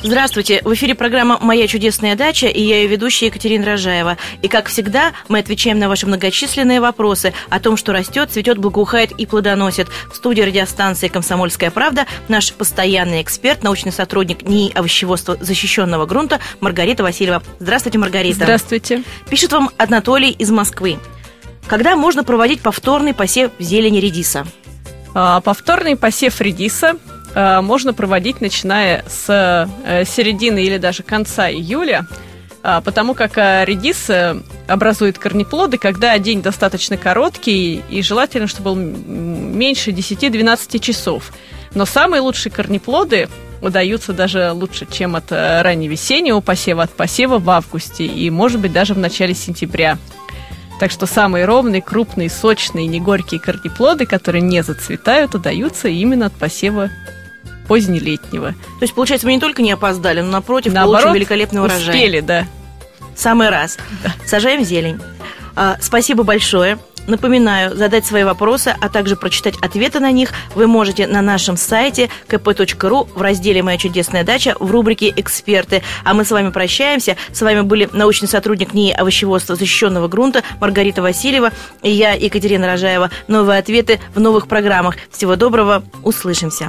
Здравствуйте, в эфире программа «Моя чудесная дача» и я ее ведущая Екатерина Рожаева. И, как всегда, мы отвечаем на ваши многочисленные вопросы о том, что растет, цветет, благоухает и плодоносит. В студии радиостанции «Комсомольская правда» наш постоянный эксперт, научный сотрудник НИИ овощеводства защищенного грунта Маргарита Васильева. Здравствуйте, Маргарита. Здравствуйте. Пишет вам Анатолий из Москвы. Когда можно проводить повторный посев зелени редиса? А, повторный посев редиса можно проводить, начиная с э, середины или даже конца июля, э, потому как редис образует корнеплоды, когда день достаточно короткий, и желательно, чтобы был меньше 10-12 часов. Но самые лучшие корнеплоды удаются даже лучше, чем от ранневесеннего посева, от посева в августе и, может быть, даже в начале сентября. Так что самые ровные, крупные, сочные, негорькие корнеплоды, которые не зацветают, удаются именно от посева позднелетнего. То есть, получается, мы не только не опоздали, но напротив, Наоборот, получим великолепный урожай. успели, да. Самый раз. Да. Сажаем зелень. А, спасибо большое. Напоминаю, задать свои вопросы, а также прочитать ответы на них вы можете на нашем сайте kp.ru в разделе «Моя чудесная дача» в рубрике «Эксперты». А мы с вами прощаемся. С вами были научный сотрудник НИИ овощеводства защищенного грунта Маргарита Васильева и я, Екатерина Рожаева. Новые ответы в новых программах. Всего доброго. Услышимся.